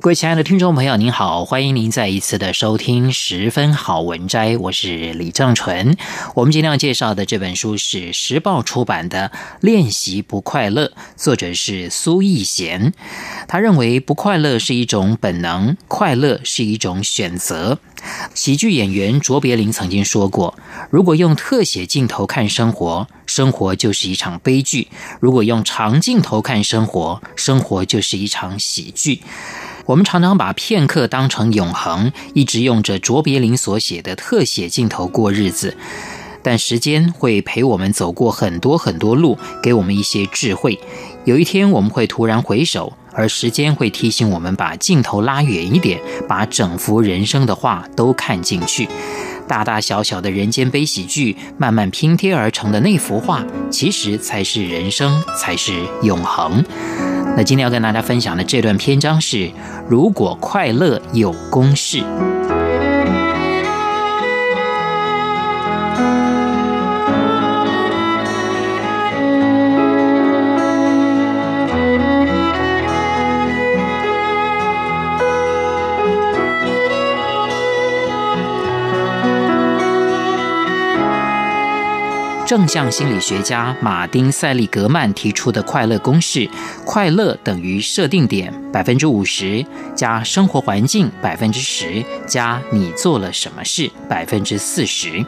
各位亲爱的听众朋友，您好，欢迎您再一次的收听《十分好文摘》，我是李正纯。我们今天要介绍的这本书是时报出版的《练习不快乐》，作者是苏逸贤。他认为不快乐是一种本能，快乐是一种选择。喜剧演员卓别林曾经说过：“如果用特写镜头看生活，生活就是一场悲剧；如果用长镜头看生活，生活就是一场喜剧。”我们常常把片刻当成永恒，一直用着卓别林所写的特写镜头过日子。但时间会陪我们走过很多很多路，给我们一些智慧。有一天我们会突然回首，而时间会提醒我们把镜头拉远一点，把整幅人生的画都看进去。大大小小的人间悲喜剧，慢慢拼贴而成的那幅画，其实才是人生，才是永恒。那今天要跟大家分享的这段篇章是：如果快乐有公式。正向心理学家马丁·塞利格曼提出的快乐公式：快乐等于设定点百分之五十加生活环境百分之十加你做了什么事百分之四十。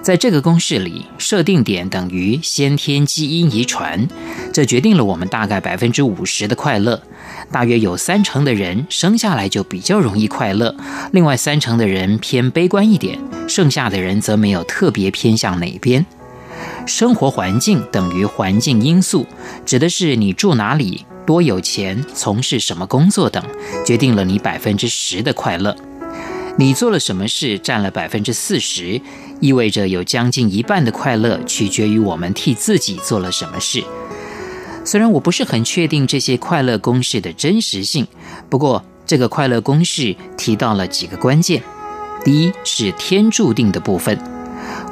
在这个公式里，设定点等于先天基因遗传，这决定了我们大概百分之五十的快乐。大约有三成的人生下来就比较容易快乐，另外三成的人偏悲观一点，剩下的人则没有特别偏向哪边。生活环境等于环境因素，指的是你住哪里、多有钱、从事什么工作等，决定了你百分之十的快乐。你做了什么事占了百分之四十，意味着有将近一半的快乐取决于我们替自己做了什么事。虽然我不是很确定这些快乐公式的真实性，不过这个快乐公式提到了几个关键。第一是天注定的部分。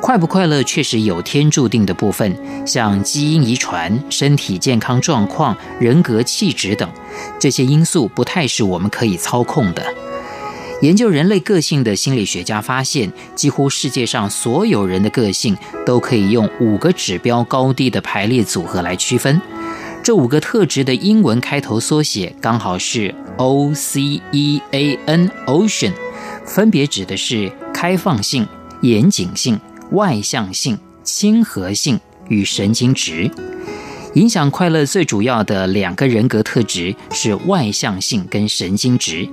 快不快乐确实有天注定的部分，像基因遗传、身体健康状况、人格气质等，这些因素不太是我们可以操控的。研究人类个性的心理学家发现，几乎世界上所有人的个性都可以用五个指标高低的排列组合来区分。这五个特质的英文开头缩写刚好是 O C E A N，Ocean，分别指的是开放性、严谨性。外向性、亲和性与神经质，影响快乐最主要的两个人格特质是外向性跟神经质。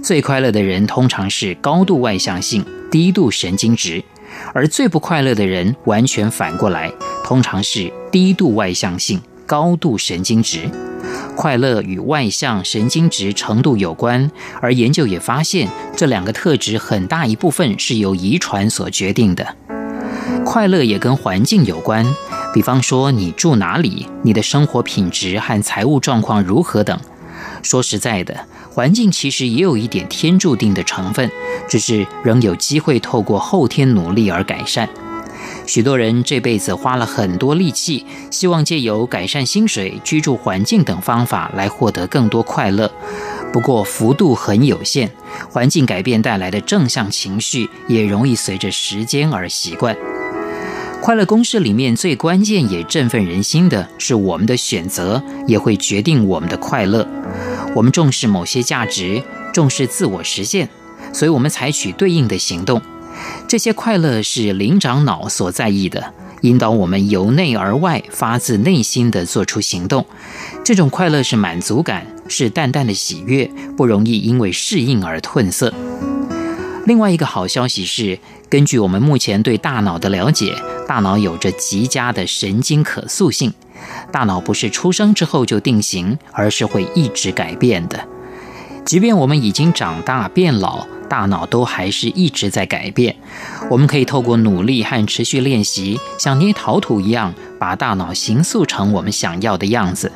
最快乐的人通常是高度外向性、低度神经质，而最不快乐的人完全反过来，通常是低度外向性、高度神经质。快乐与外向、神经质程度有关，而研究也发现，这两个特质很大一部分是由遗传所决定的。快乐也跟环境有关，比方说你住哪里，你的生活品质和财务状况如何等。说实在的，环境其实也有一点天注定的成分，只是仍有机会透过后天努力而改善。许多人这辈子花了很多力气，希望借由改善薪水、居住环境等方法来获得更多快乐，不过幅度很有限。环境改变带来的正向情绪也容易随着时间而习惯。快乐公式里面最关键也振奋人心的是，我们的选择也会决定我们的快乐。我们重视某些价值，重视自我实现，所以我们采取对应的行动。这些快乐是灵长脑所在意的，引导我们由内而外、发自内心的做出行动。这种快乐是满足感，是淡淡的喜悦，不容易因为适应而褪色。另外一个好消息是，根据我们目前对大脑的了解，大脑有着极佳的神经可塑性。大脑不是出生之后就定型，而是会一直改变的。即便我们已经长大变老，大脑都还是一直在改变。我们可以透过努力和持续练习，像捏陶土一样，把大脑形塑成我们想要的样子。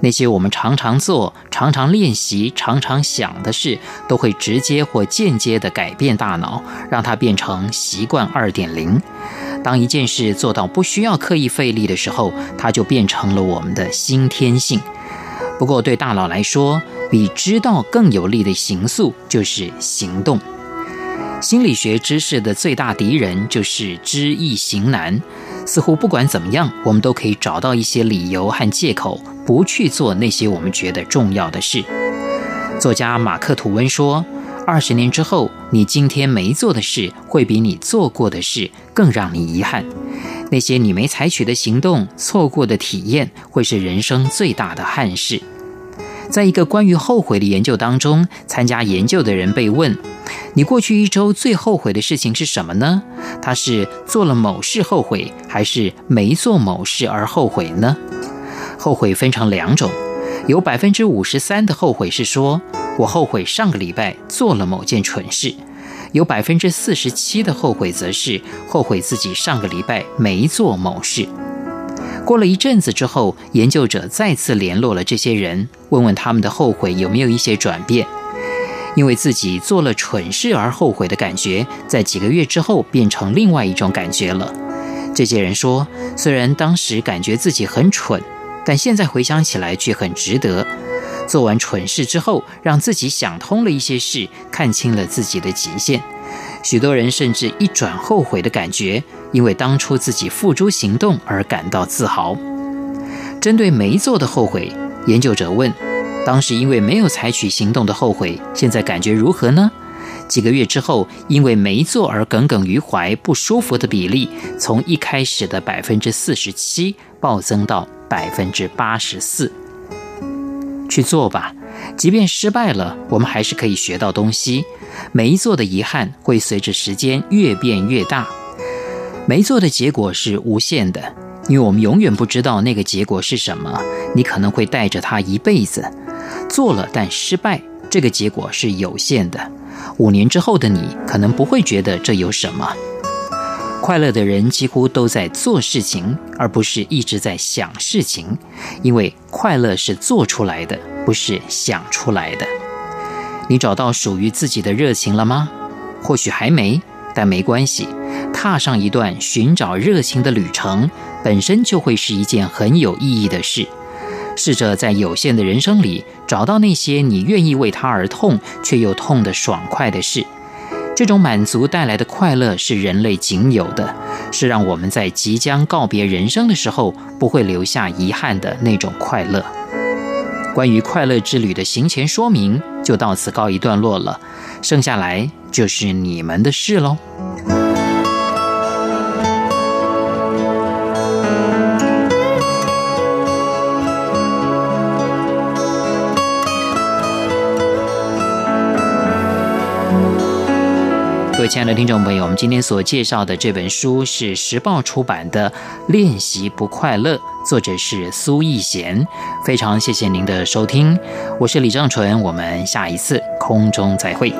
那些我们常常做、常常练习、常常想的事，都会直接或间接地改变大脑，让它变成习惯二点零。当一件事做到不需要刻意费力的时候，它就变成了我们的新天性。不过，对大脑来说，比知道更有力的形塑就是行动。心理学知识的最大敌人就是知易行难。似乎不管怎么样，我们都可以找到一些理由和借口，不去做那些我们觉得重要的事。作家马克·吐温说：“二十年之后，你今天没做的事，会比你做过的事更让你遗憾。那些你没采取的行动，错过的体验，会是人生最大的憾事。”在一个关于后悔的研究当中，参加研究的人被问：“你过去一周最后悔的事情是什么呢？他是做了某事后悔，还是没做某事而后悔呢？”后悔分成两种，有百分之五十三的后悔是说我后悔上个礼拜做了某件蠢事；有百分之四十七的后悔则是后悔自己上个礼拜没做某事。过了一阵子之后，研究者再次联络了这些人，问问他们的后悔有没有一些转变。因为自己做了蠢事而后悔的感觉，在几个月之后变成另外一种感觉了。这些人说，虽然当时感觉自己很蠢，但现在回想起来却很值得。做完蠢事之后，让自己想通了一些事，看清了自己的极限。许多人甚至一转后悔的感觉，因为当初自己付诸行动而感到自豪。针对没做的后悔，研究者问：当时因为没有采取行动的后悔，现在感觉如何呢？几个月之后，因为没做而耿耿于怀、不舒服的比例，从一开始的百分之四十七暴增到百分之八十四。去做吧。即便失败了，我们还是可以学到东西。没做的遗憾会随着时间越变越大。没做的结果是无限的，因为我们永远不知道那个结果是什么。你可能会带着它一辈子。做了但失败，这个结果是有限的。五年之后的你可能不会觉得这有什么。快乐的人几乎都在做事情，而不是一直在想事情，因为快乐是做出来的，不是想出来的。你找到属于自己的热情了吗？或许还没，但没关系。踏上一段寻找热情的旅程，本身就会是一件很有意义的事。试着在有限的人生里，找到那些你愿意为他而痛，却又痛得爽快的事。这种满足带来的快乐是人类仅有的，是让我们在即将告别人生的时候不会留下遗憾的那种快乐。关于快乐之旅的行前说明就到此告一段落了，剩下来就是你们的事喽。亲爱的听众朋友，我们今天所介绍的这本书是时报出版的《练习不快乐》，作者是苏逸贤。非常谢谢您的收听，我是李正淳，我们下一次空中再会。